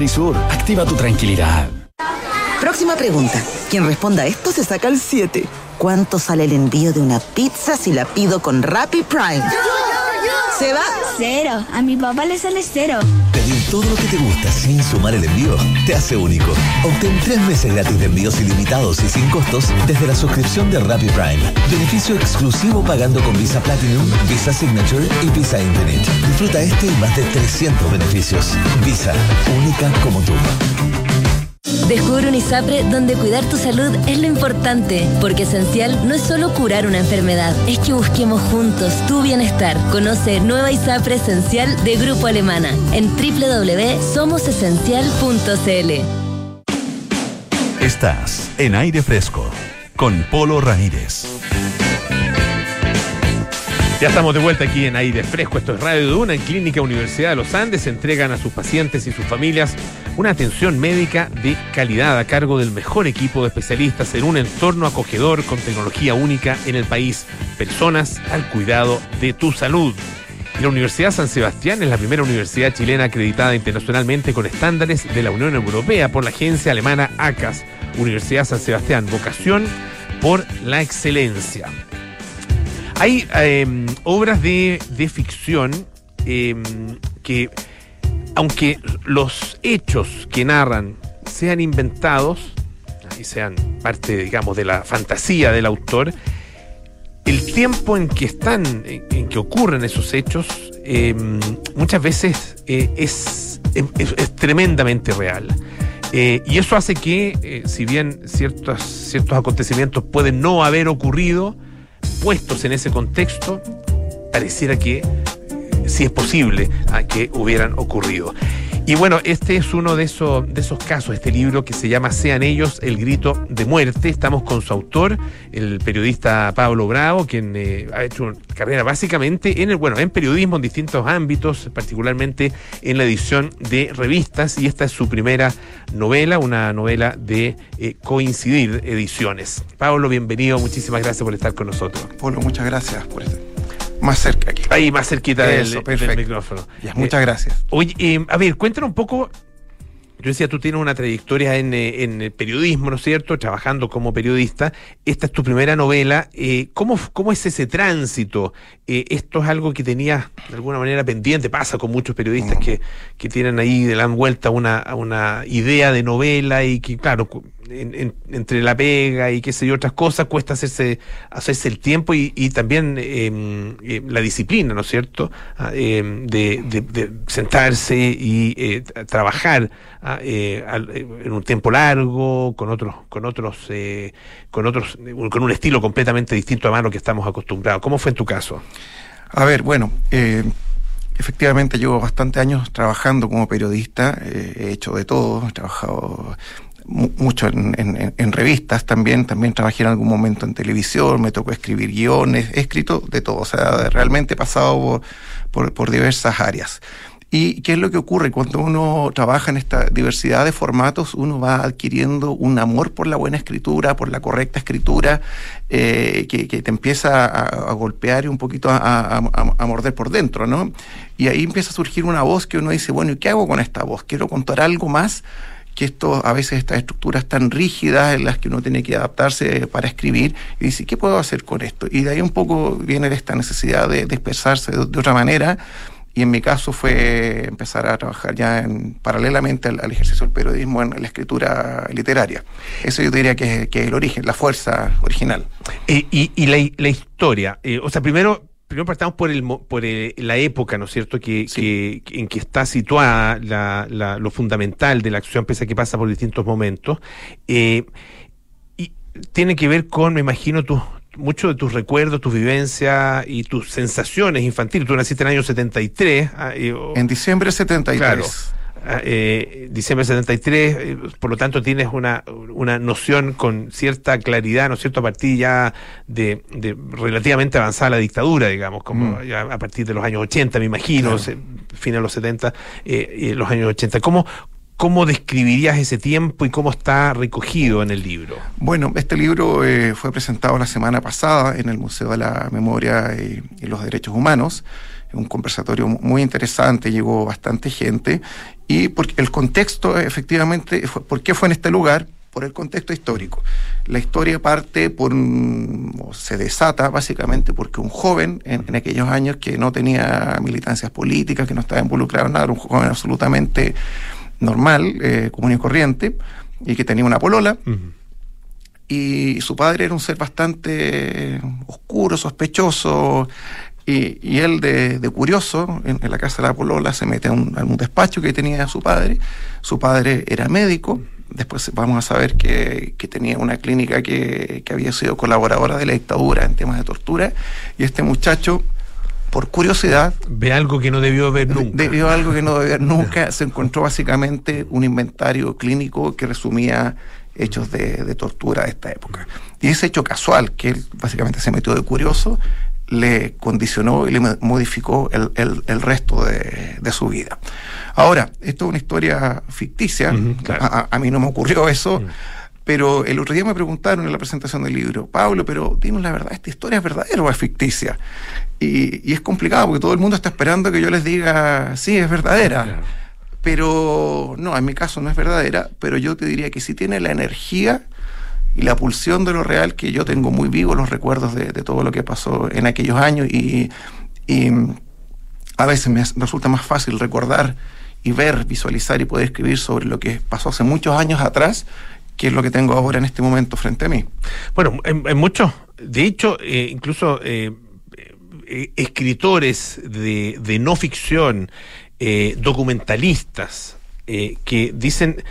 activa tu tranquilidad. Próxima pregunta. Quien responda a esto se saca el 7. ¿Cuánto sale el envío de una pizza si la pido con Rappi Prime? ¿Se va? Cero. A mi papá le sale cero. Pedir todo lo que te gusta sin sumar el envío te hace único. Obtén tres meses gratis de envíos ilimitados y sin costos desde la suscripción de Rappi Prime. Beneficio exclusivo pagando con Visa Platinum, Visa Signature y Visa Infinite. Disfruta este y más de 300 beneficios. Visa, única como tú. Descubre un ISAPRE donde cuidar tu salud es lo importante, porque esencial no es solo curar una enfermedad, es que busquemos juntos tu bienestar. Conoce Nueva ISAPRE Esencial de Grupo Alemana en www.somosesencial.cl. Estás en aire fresco con Polo Ramírez. Ya estamos de vuelta aquí en Aire Fresco. Esto es Radio Duna. En Clínica Universidad de los Andes entregan a sus pacientes y sus familias una atención médica de calidad a cargo del mejor equipo de especialistas en un entorno acogedor con tecnología única en el país. Personas al cuidado de tu salud. Y la Universidad San Sebastián es la primera universidad chilena acreditada internacionalmente con estándares de la Unión Europea por la agencia alemana ACAS. Universidad San Sebastián, vocación por la excelencia. Hay eh, obras de, de ficción eh, que, aunque los hechos que narran sean inventados y sean parte, digamos, de la fantasía del autor, el tiempo en que están, en, que ocurren esos hechos, eh, muchas veces es, es, es, tremendamente real. Eh, y eso hace que, eh, si bien ciertos, ciertos acontecimientos pueden no haber ocurrido, puestos en ese contexto, pareciera que sí es posible que hubieran ocurrido. Y bueno, este es uno de esos, de esos casos, este libro que se llama Sean ellos el grito de muerte. Estamos con su autor, el periodista Pablo Bravo, quien eh, ha hecho una carrera básicamente en el, bueno, en periodismo en distintos ámbitos, particularmente en la edición de revistas, y esta es su primera novela, una novela de eh, Coincidir Ediciones. Pablo, bienvenido, muchísimas gracias por estar con nosotros. Pablo, muchas gracias por estar más cerca aquí. Ahí, más cerquita Eso, del, del, micrófono. Ya, muchas eh, gracias. Oye, eh, a ver, cuéntanos un poco. Yo decía, tú tienes una trayectoria en, en periodismo, ¿no es cierto? Trabajando como periodista. Esta es tu primera novela. Eh, ¿cómo, ¿Cómo es ese tránsito? Eh, esto es algo que tenías de alguna manera pendiente. Pasa con muchos periodistas mm. que, que tienen ahí, le dan vuelta una, una idea de novela y que, claro, en, en, entre la pega y qué sé yo, otras cosas, cuesta hacerse, hacerse el tiempo y, también eh, eh, la disciplina, ¿no es cierto? Eh, de, de, sentarse y trabajar al, en un tiempo largo, con otros, con otros, con otros, con un estilo completamente distinto a mano que estamos acostumbrados. ¿Cómo fue en tu caso? A ver, bueno, efectivamente llevo bastante años trabajando como periodista, eh, he hecho de todo, he trabajado mucho en, revistas también, también trabajé en algún momento en televisión, me tocó escribir guiones, he escrito de todo, o sea, realmente he pasado por, por, diversas áreas. ¿Y qué es lo que ocurre? Cuando uno trabaja en esta diversidad de formatos, uno va adquiriendo un amor por la buena escritura, por la correcta escritura, eh, que, te empieza a, a, golpear y un poquito a, a, morder por dentro, ¿no? Y ahí empieza a surgir una voz que uno dice, bueno, ¿y qué hago con esta voz? Quiero contar algo más que esto, a veces estas estructuras tan rígidas en las que uno tiene que adaptarse para escribir y dice, ¿qué puedo hacer con esto? Y de ahí un poco viene esta necesidad de, de expresarse de, de, otra manera. Y en mi caso fue empezar a trabajar ya en, paralelamente al, al, ejercicio del periodismo en la escritura literaria. Eso yo diría que, que es el origen, la fuerza original. Eh, y, y la, la, historia, eh, o sea, primero primero partamos por, el, por el, la época, ¿no es cierto?, que, sí. que en que está situada la, la, lo fundamental de la acción, pese a que pasa por distintos momentos. Eh, y tiene que ver con, me imagino, tus muchos de tus recuerdos, tus vivencias y tus sensaciones infantiles. Tú naciste en el año 73. Ah, y, en diciembre de 73. Claro. Eh, diciembre 73, eh, por lo tanto tienes una, una noción con cierta claridad, ¿no es cierto?, a partir ya de, de relativamente avanzada la dictadura, digamos, como mm. ya a partir de los años 80, me imagino, claro. fin de los 70, eh, los años 80. ¿Cómo, ¿Cómo describirías ese tiempo y cómo está recogido en el libro? Bueno, este libro eh, fue presentado la semana pasada en el Museo de la Memoria y, y los Derechos Humanos un conversatorio muy interesante, llegó bastante gente, y porque el contexto efectivamente, fue, ¿por qué fue en este lugar? por el contexto histórico. La historia parte por un- o se desata básicamente porque un joven en, en aquellos años que no tenía militancias políticas, que no estaba involucrado en nada, era un joven absolutamente normal, eh, común y corriente, y que tenía una polola. Y su padre era un ser bastante oscuro, sospechoso, y, y él de, de curioso, en, en la casa de la polola, se mete a un, a un despacho que tenía su padre. Su padre era médico, después vamos a saber que, que tenía una clínica que, que había sido colaboradora de la dictadura en temas de tortura, y este muchacho, por curiosidad, Ve algo que no debió ver nunca. debió algo que no debió ver nunca, se encontró básicamente un inventario clínico que resumía hechos de, de tortura de esta época. Y ese hecho casual, que él básicamente se metió de curioso, le condicionó y le mo- modificó el, el- el resto de, de su vida. Ahora, esto es una historia ficticia, a mí no me ocurrió eso, pero el otro día me preguntaron en la presentación del libro, Pablo, pero dinos la verdad, ¿esta historia es verdadera o es ficticia? Y, y es complicado porque todo el mundo está esperando que yo les diga, sí, es verdadera. Pero no, en mi caso no es verdadera, pero yo te diría que sí tiene la energía y la pulsión de lo real que yo tengo muy vivo los recuerdos de, todo lo que pasó en aquellos años y, a veces me es- resulta más fácil recordar y ver, visualizar y poder escribir sobre lo que pasó hace muchos años atrás que es lo que tengo ahora en este momento frente a mí. Bueno, en, muchos, de hecho, eh, incluso eh, eh, escritores de, de no ficción, documentalistas, que dicen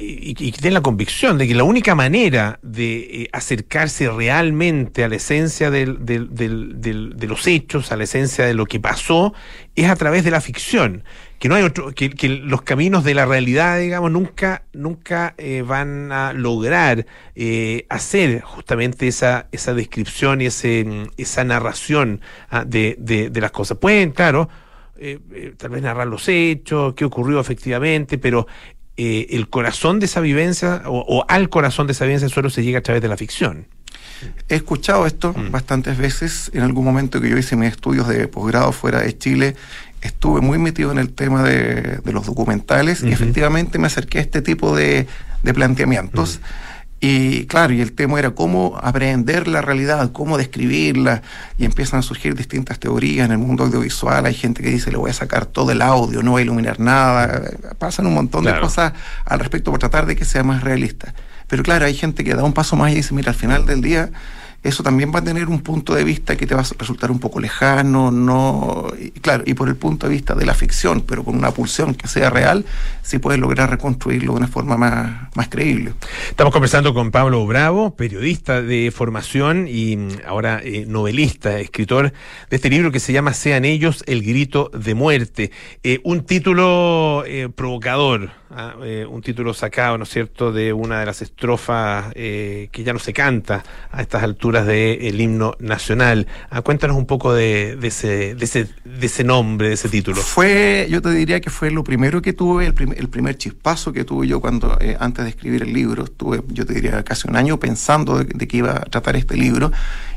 y, y que tienen la convicción de que la única manera de eh, acercarse realmente a la esencia del- del- de los hechos, a la esencia de lo que pasó, es a través de la ficción. Que no hay otro, que, los caminos de la realidad, digamos, nunca, nunca eh, van a lograr eh, hacer justamente esa, esa descripción y ese, esa narración ah, de, las cosas. Pueden, claro, eh, tal vez narrar los hechos, qué ocurrió efectivamente, pero eh, el corazón de esa vivencia o, o al corazón de esa vivencia solo se llega a través de la ficción. He escuchado esto bastantes veces. En algún momento que yo hice mis estudios de posgrado fuera de Chile, estuve muy metido en el tema de, de los documentales y efectivamente me acerqué a este tipo de, de planteamientos. Y claro, y el tema era cómo aprender la realidad, cómo describirla, y empiezan a surgir distintas teorías en el mundo audiovisual. Hay gente que dice, le voy a sacar todo el audio, no voy a iluminar nada. Pasan un montón de cosas al respecto por tratar de que sea más realista. Pero claro, hay gente que da un paso más y dice, mira, al final del día, eso también va a tener un punto de vista que te va a resultar un poco lejano, no, y claro, y por el punto de vista de la ficción, pero con una pulsión que sea real, sí puedes lograr reconstruirlo de una forma más, más creíble. Estamos conversando con Pablo Bravo, periodista de formación y mm, ahora eh, novelista, escritor de este libro que se llama Sean ellos el grito de muerte. Eh, un título eh, provocador, ah, eh, un título sacado, ¿no es cierto?, de una de las estrofas eh, que ya no se canta a estas alturas del himno nacional. Ah, cuéntanos un poco de, de ese, de, de nombre, de ese título. Fue, yo te diría que fue lo primero que tuve, el, prim- el primer chispazo que tuve yo cuando, eh, antes de escribir el libro, estuve, yo te diría, casi un año pensando de, de que iba a tratar este libro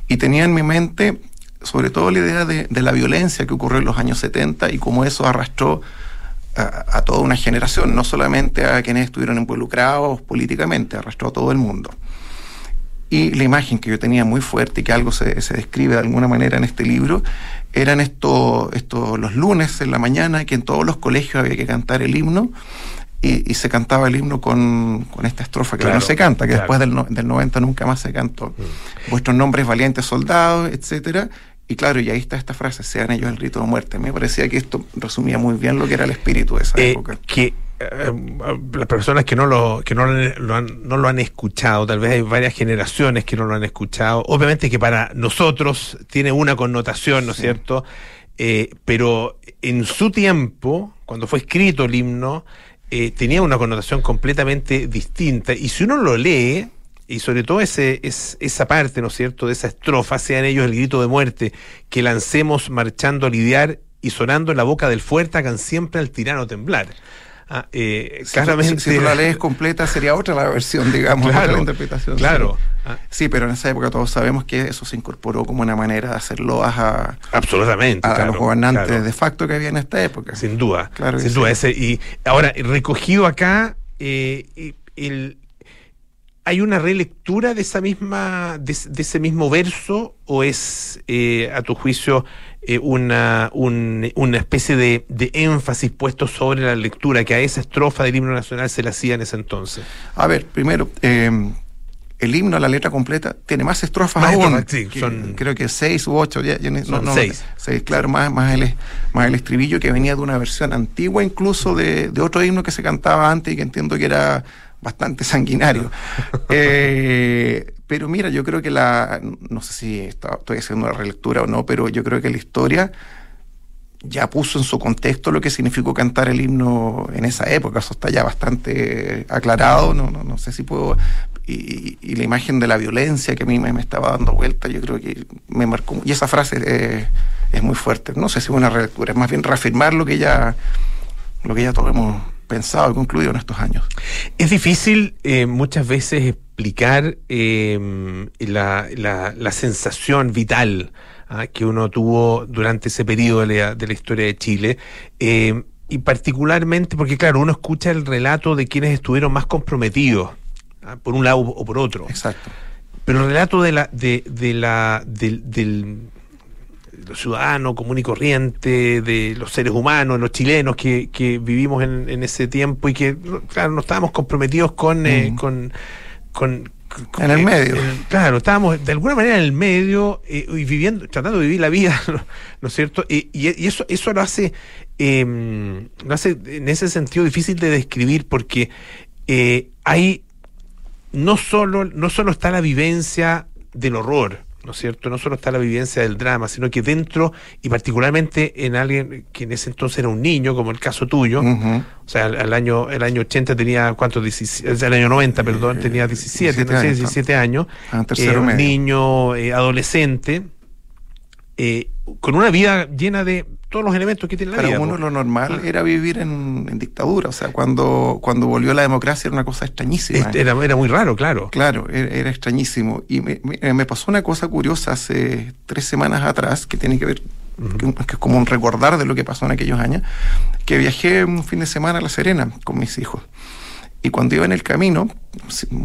y tenía en mi mente sobre todo la idea de, de la violencia que ocurrió en los años 70 y cómo eso arrastró a, a toda una generación, no solamente a quienes estuvieron involucrados políticamente, arrastró a todo el mundo. Y la imagen que yo tenía muy fuerte y que algo se, se describe de alguna manera en este libro, eran estos esto, los lunes en la mañana que en todos los colegios había que cantar el himno y, y se cantaba el himno con, con esta estrofa que Claro, no se canta, que claro. después del, no- del 90 nunca más se cantó. Vuestros nombres valientes soldados, etcétera. Y claro, y ahí está esta frase, sean ellos el grito de muerte. Me parecía que esto resumía muy bien lo que era el espíritu de esa Eh, época. que eh, las personas que no lo que no lo, han, no lo han escuchado, tal vez hay varias generaciones que no lo han escuchado. Obviamente que para nosotros tiene una connotación, ¿no es cierto? Eh, pero en su tiempo, cuando fue escrito el himno, tenía una connotación completamente distinta. Y si uno lo lee, y sobre todo ese, es, esa parte, ¿no es cierto?, de esa estrofa, sean ellos el grito de muerte, que lancemos marchando a lidiar y sonando en la boca del fuerte, hagan siempre al tirano temblar. Ah, eh, Si, claramente. si- si tú la lees completa sería otra la versión, digamos, Claro, otra la interpretación. claro. Sí. Sí, pero en esa época todos sabemos que eso se incorporó como una manera de hacer loas a, Absolutamente. a, a claro, los gobernantes claro. de facto que había en esta época. Sin duda. Claro sin sí. duda. Ese, y ahora, recogido acá, eh, el, ¿Hay una relectura de esa misma, de, de ese mismo verso, o es eh, a tu juicio eh, una, un- una especie de, de énfasis puesto sobre la lectura que a esa estrofa del himno nacional se le hacía en ese entonces? A ver, primero, eh, el himno, la letra completa, tiene más estrofas Más aún. estrofas, sí, que- son- creo que seis u ocho. Ya, ya ni- Son seis. seis, claro, más, más, el, más el estribillo que venía de una versión antigua, incluso de, de otro himno que se cantaba antes y que entiendo que era bastante sanguinario. Eh, pero mira, yo creo que la. No sé si está- estoy haciendo una relectura o no, pero yo creo que la historia ya puso en su contexto lo que significó cantar el himno en esa época. Eso está ya bastante aclarado. No, no, no sé si puedo. Y, y la imagen de la violencia que a mí me, me estaba dando vuelta, yo creo que me marcó. Y esa frase eh, es muy fuerte. No sé si es una relectura, es más bien reafirmar lo que ya, lo que ya todos hemos pensado y concluido en estos años. Es difícil eh, muchas veces explicar eh, la, la- la sensación vital ah, que uno tuvo durante ese periodo de la, de la historia de Chile. eh, y particularmente porque, claro, uno escucha el relato de quienes estuvieron más comprometidos, ah, por un lado o por otro. Exacto. Pero el relato de la, de, de la, del, del los ciudadanos común y corriente, de los seres humanos, los chilenos que, que vivimos en, en ese tiempo y que, claro, no estábamos comprometidos con, eh, con, con- En el eh, medio. claro, estábamos de alguna manera en el medio eh, y viviendo, tratando de vivir la vida, ¿no, ¿no es cierto? Y, y- y eso, eso lo hace, eh, lo hace en ese sentido difícil de describir porque eh, hay no solo, no solo está la vivencia del horror, ¿no es cierto? No solo está la vivencia del drama, sino que dentro, y particularmente en alguien que en ese entonces era un niño, como el caso tuyo, o sea, el, el año, el año 80 tenía, ¿cuántos? 17, o sea, el año 90, perdón, tenía 17, 17 no sé, años, 17 años. Ah, eh, un niño, eh, adolescente, eh, con una vida llena de todos los elementos que tiene la Para vida. uno po. lo normal era vivir en, en dictadura. O sea, cuando, cuando volvió la democracia era una cosa extrañísima. Este, era, era muy raro, claro. Claro, era, era extrañísimo. Y me, me- me pasó una cosa curiosa hace tres semanas atrás, que tiene que ver, que, que es como un recordar de lo que pasó en aquellos años, que viajé un fin de semana a La Serena con mis hijos. Y cuando iba en el camino,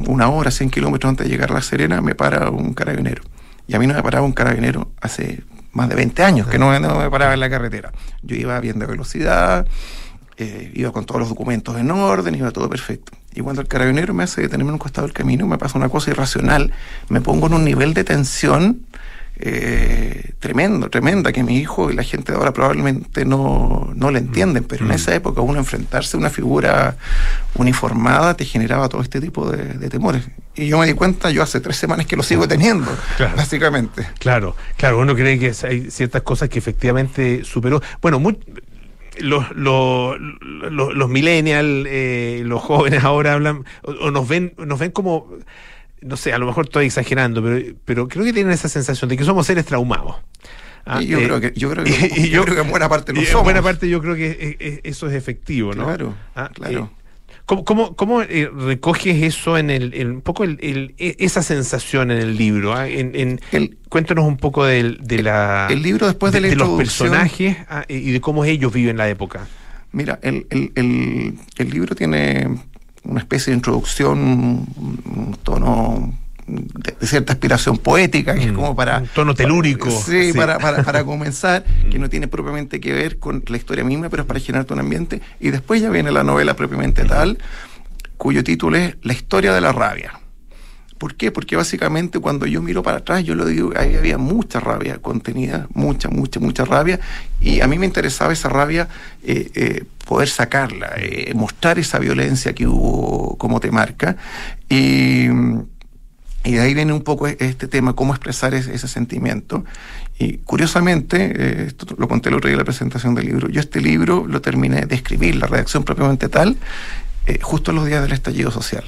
una hora, 100 kilómetros antes de llegar a La Serena, me para un carabinero. Y a mí no me paraba un carabinero hace más de 20 años que no, me- no me paraba en la carretera. Yo iba bien de velocidad, eh, iba con todos los documentos en orden, iba todo perfecto. Y cuando el carabinero me hace detenerme en un costado del camino, me pasa una cosa irracional. Me pongo en un nivel de tensión eh, tremendo, tremenda, que mi hijo y la gente de ahora probablemente no, no le entienden, pero en esa época uno enfrentarse a una figura uniformada te generaba todo este tipo de, de temores. Y yo me di cuenta, yo hace tres semanas que lo sigo teniendo, Claro. básicamente. Claro, claro, uno cree que hay ciertas cosas que efectivamente superó. Bueno, mu- los, los, los, los millennials, eh, los jóvenes ahora hablan, o, o nos ven, nos ven como, no sé, a lo mejor estoy exagerando, pero, pero creo que tienen esa sensación de que somos seres traumados. Ah, Y yo eh, creo que- yo creo que- y yo creo que en buena parte lo y en somos. buena parte yo creo que eso es efectivo, ¿no? Claro, Ah, claro. eh, ¿Cómo, cómo, cómo, eh, recoges eso en el, en un poco el, el- e- esa sensación en el libro? ah? En, en- cuéntanos un poco del- de, la el libro después de la los introducción- personajes y de cómo ellos viven la época. Mira, el, el- el- el libro tiene una especie de introducción, un, tono de, de cierta aspiración poética, que es como para... Mm. Un tono telúrico. Sí, Sí. Para, para, para comenzar, que no tiene propiamente que ver con la historia misma, pero es para generarte un ambiente. Y después ya viene la novela propiamente tal, cuyo título es La historia de la rabia. ¿Por qué? Porque básicamente cuando yo miro para atrás, yo lo digo, ahí había mucha rabia contenida, mucha, mucha, mucha rabia, y a mí me interesaba esa rabia eh, eh, poder sacarla, eh, mostrar esa violencia que hubo, como te marca, y, de ahí viene un poco este tema, cómo expresar ese, ese sentimiento. Y curiosamente, esto lo conté el otro día en la presentación del libro, yo este libro lo terminé de escribir, la redacción propiamente tal, justo en los días del estallido social.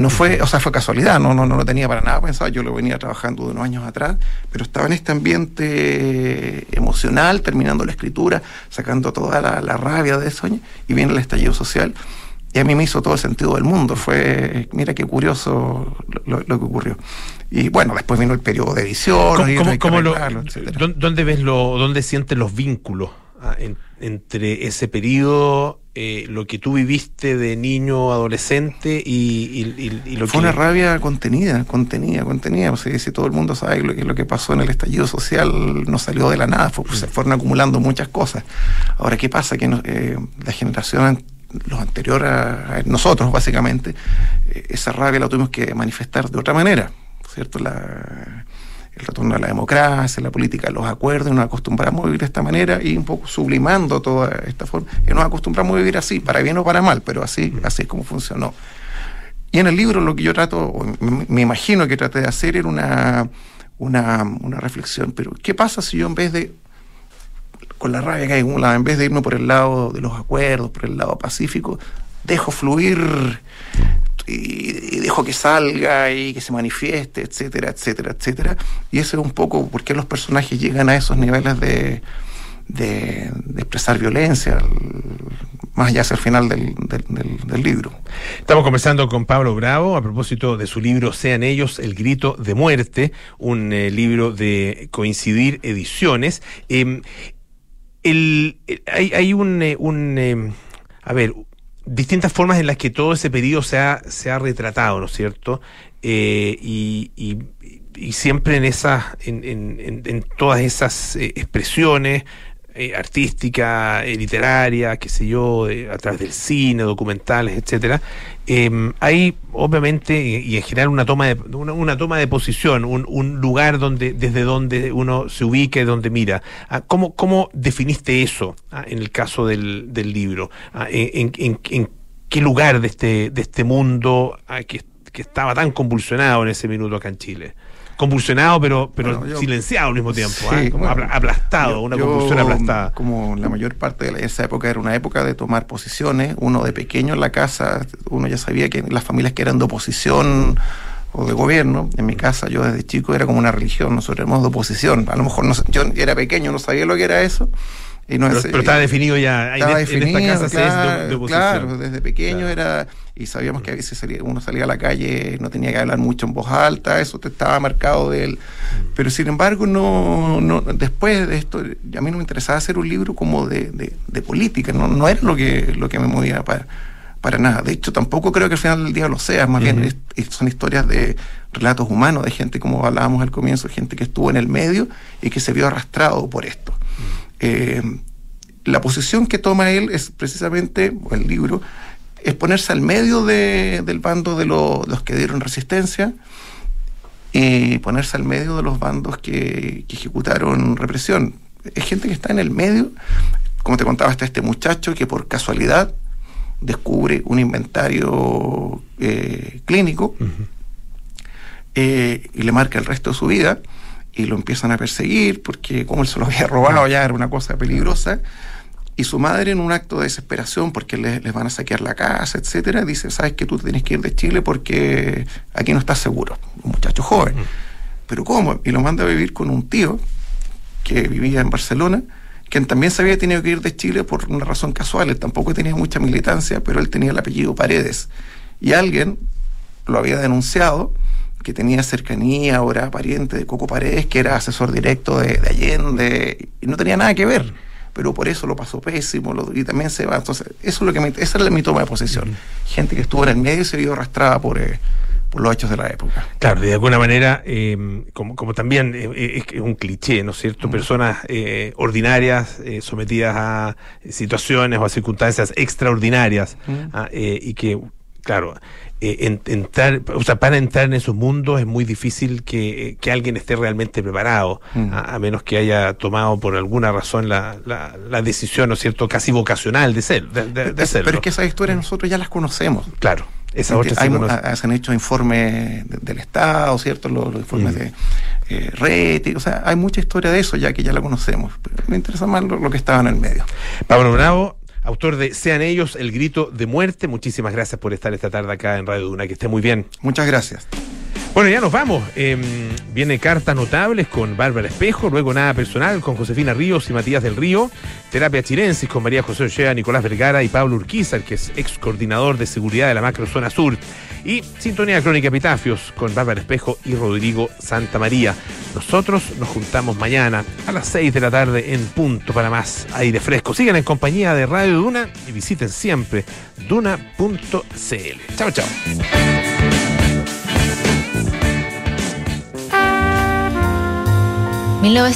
No fue, o sea, fue casualidad, no, no, no lo tenía para nada pensado, yo lo venía trabajando de unos años atrás, pero estaba en este ambiente emocional, terminando la escritura, sacando toda la, la rabia de eso, y viene el estallido social, y a mí me hizo todo el sentido del mundo, fue, mira qué curioso lo, lo- lo que ocurrió. Y bueno, después vino el periodo de edición, ¿Cómo, y cómo- cómo lo- dónde- ¿Dónde ves lo, dónde sientes los vínculos ah, en- entre ese periodo eh, lo que tú viviste de niño, adolescente y, y- y- y lo Fue que... una rabia contenida, contenida, contenida. O sea, si todo el mundo sabe lo que, lo que pasó en el estallido social no salió de la nada, fue- se fueron acumulando muchas cosas. Ahora, ¿qué pasa? Que no- eh, la generación, los anteriores a, a nosotros, básicamente, eh, esa rabia la tuvimos que manifestar de otra manera, ¿cierto? La, el retorno a la democracia, la política, los acuerdos, nos acostumbramos a vivir de esta manera y un poco sublimando toda esta forma. Y nos acostumbramos a vivir así, para bien o para mal, pero así, así es como funcionó. Y en el libro lo que yo trato, me, imagino que traté de hacer era una, una, una reflexión, pero ¿qué pasa si yo en vez de, con la rabia que hay lado, en vez de irme por el lado de los acuerdos, por el lado pacífico, dejo fluir y, y dejo que salga y que se manifieste, etcétera, etcétera, etcétera? Y eso es un poco por qué los personajes llegan a esos niveles de, de, de expresar violencia, más allá hacia el final del, del- libro. Estamos conversando con Pablo Bravo a propósito de su libro Sean ellos el grito de muerte, un eh, libro de Coincidir Ediciones. Eh, el- hay, hay un, eh, un, eh, a ver, distintas formas en las que todo ese periodo se ha, se ha retratado, ¿no es cierto? Eh, y, siempre en esas, en, en- en- en todas esas eh, expresiones eh, artísticas, eh, literarias, qué sé yo, a través del cine, documentales, etcétera, eh, hay obviamente y, y en general una toma de una, una toma de posición, un, un lugar donde desde donde uno se ubique, donde mira. Ah, ¿Cómo, cómo definiste eso ah, en el caso del, del libro? Ah, en, en- qué lugar de este de este mundo que, que estaba tan convulsionado en ese minuto acá en Chile? Convulsionado, pero pero Bueno, yo- silenciado al mismo tiempo, Sí, ah, como bueno, apla- aplastado, yo- una yo, convulsión aplastada. Como la mayor parte de esa época era una época de tomar posiciones, uno de pequeño en la casa, uno ya sabía que las familias que eran de oposición o de gobierno, en mi casa yo desde chico era como una religión, nosotros éramos de oposición, a lo mejor no yo era pequeño, no sabía lo que era eso. Y no Pero, es- pero estaba definido ya. en, estaba en esta definido, casa se es de- claro, de, oposición. claro, desde pequeño era y sabíamos que a veces salía- uno salía a la calle, no tenía que hablar mucho en voz alta, eso te estaba marcado de él. Pero sin embargo, no, no después de esto, a mí no me interesaba hacer un libro como de, de- de política, no, no era lo que, lo que me movía para, para nada. De hecho, tampoco creo que al final del día lo sea, más bien es- son historias de relatos humanos, de gente, como hablábamos al comienzo, gente que estuvo en el medio y que se vio arrastrado por esto. Eh, la posición que toma él es precisamente, o el libro, es ponerse al medio de- del bando de lo- los que dieron resistencia y ponerse al medio de los bandos que, que ejecutaron represión. Es gente que está en el medio, como te contaba, está este muchacho que por casualidad descubre un inventario eh, clínico eh, y le marca el resto de su vida y lo empiezan a perseguir porque como él se lo había robado ya era una cosa peligrosa y su madre en un acto de desesperación porque le- les van a saquear la casa, etcétera, dice, sabes que tú tienes que ir de Chile porque aquí no estás seguro, un muchacho joven. Pero ¿cómo? Y lo manda a vivir con un tío que vivía en Barcelona, quien también se había tenido que ir de Chile por una razón casual, él tampoco tenía mucha militancia, pero él tenía el apellido Paredes. Y alguien lo había denunciado, que tenía cercanía, ahora pariente de Coco Paredes, que era asesor directo de, de Allende, y no tenía nada que ver. Pero por eso lo pasó pésimo lo- y también se va. Entonces, eso es lo que me, esa es mi toma de posición. Gente que estuvo en el medio y se vio arrastrada por, eh, por los hechos de la época. Claro, de alguna manera, eh, como, como también eh, eh, es un cliché, ¿no es cierto? Personas eh, ordinarias sometidas a situaciones o a circunstancias extraordinarias Mm. ah, y que, claro, eh, en- entrar, o sea, para entrar en esos mundos es muy difícil que, eh, que alguien esté realmente preparado, Mm. a, a menos que haya tomado por alguna razón la, la, la decisión, ¿no es cierto?, casi vocacional de ser, de, de- pero es que esas historias nosotros ya las conocemos. Claro, esas Porque otras sí hay a- se han hecho informes de- del Estado, ¿cierto? Los, los informes Mm. de eh, Reti, o sea, hay mucha historia de eso ya que ya la conocemos. Pero me interesa más lo, lo que estaba en el medio. Pablo Bravo, autor de Sean ellos, el grito de muerte. Muchísimas gracias por estar esta tarde acá en Radio Duna. Que esté muy bien. Muchas gracias. Bueno, ya nos vamos. Eh, viene Cartas Notables con Bárbara Espejo, luego Nada Personal con Josefina Ríos y Matías del Río, Terapia Chirensis con María José Ochea, Nicolás Vergara y Pablo Urquiza, que es ex coordinador de seguridad de la macrozona sur. Y Sintonía Crónica Epitafios con Bárbara Espejo y Rodrigo Santa María. Nosotros nos juntamos mañana a las 6 de la tarde en punto para más aire fresco. Sigan en compañía de Radio Duna y visiten siempre duna.cl. Chao, chao. 19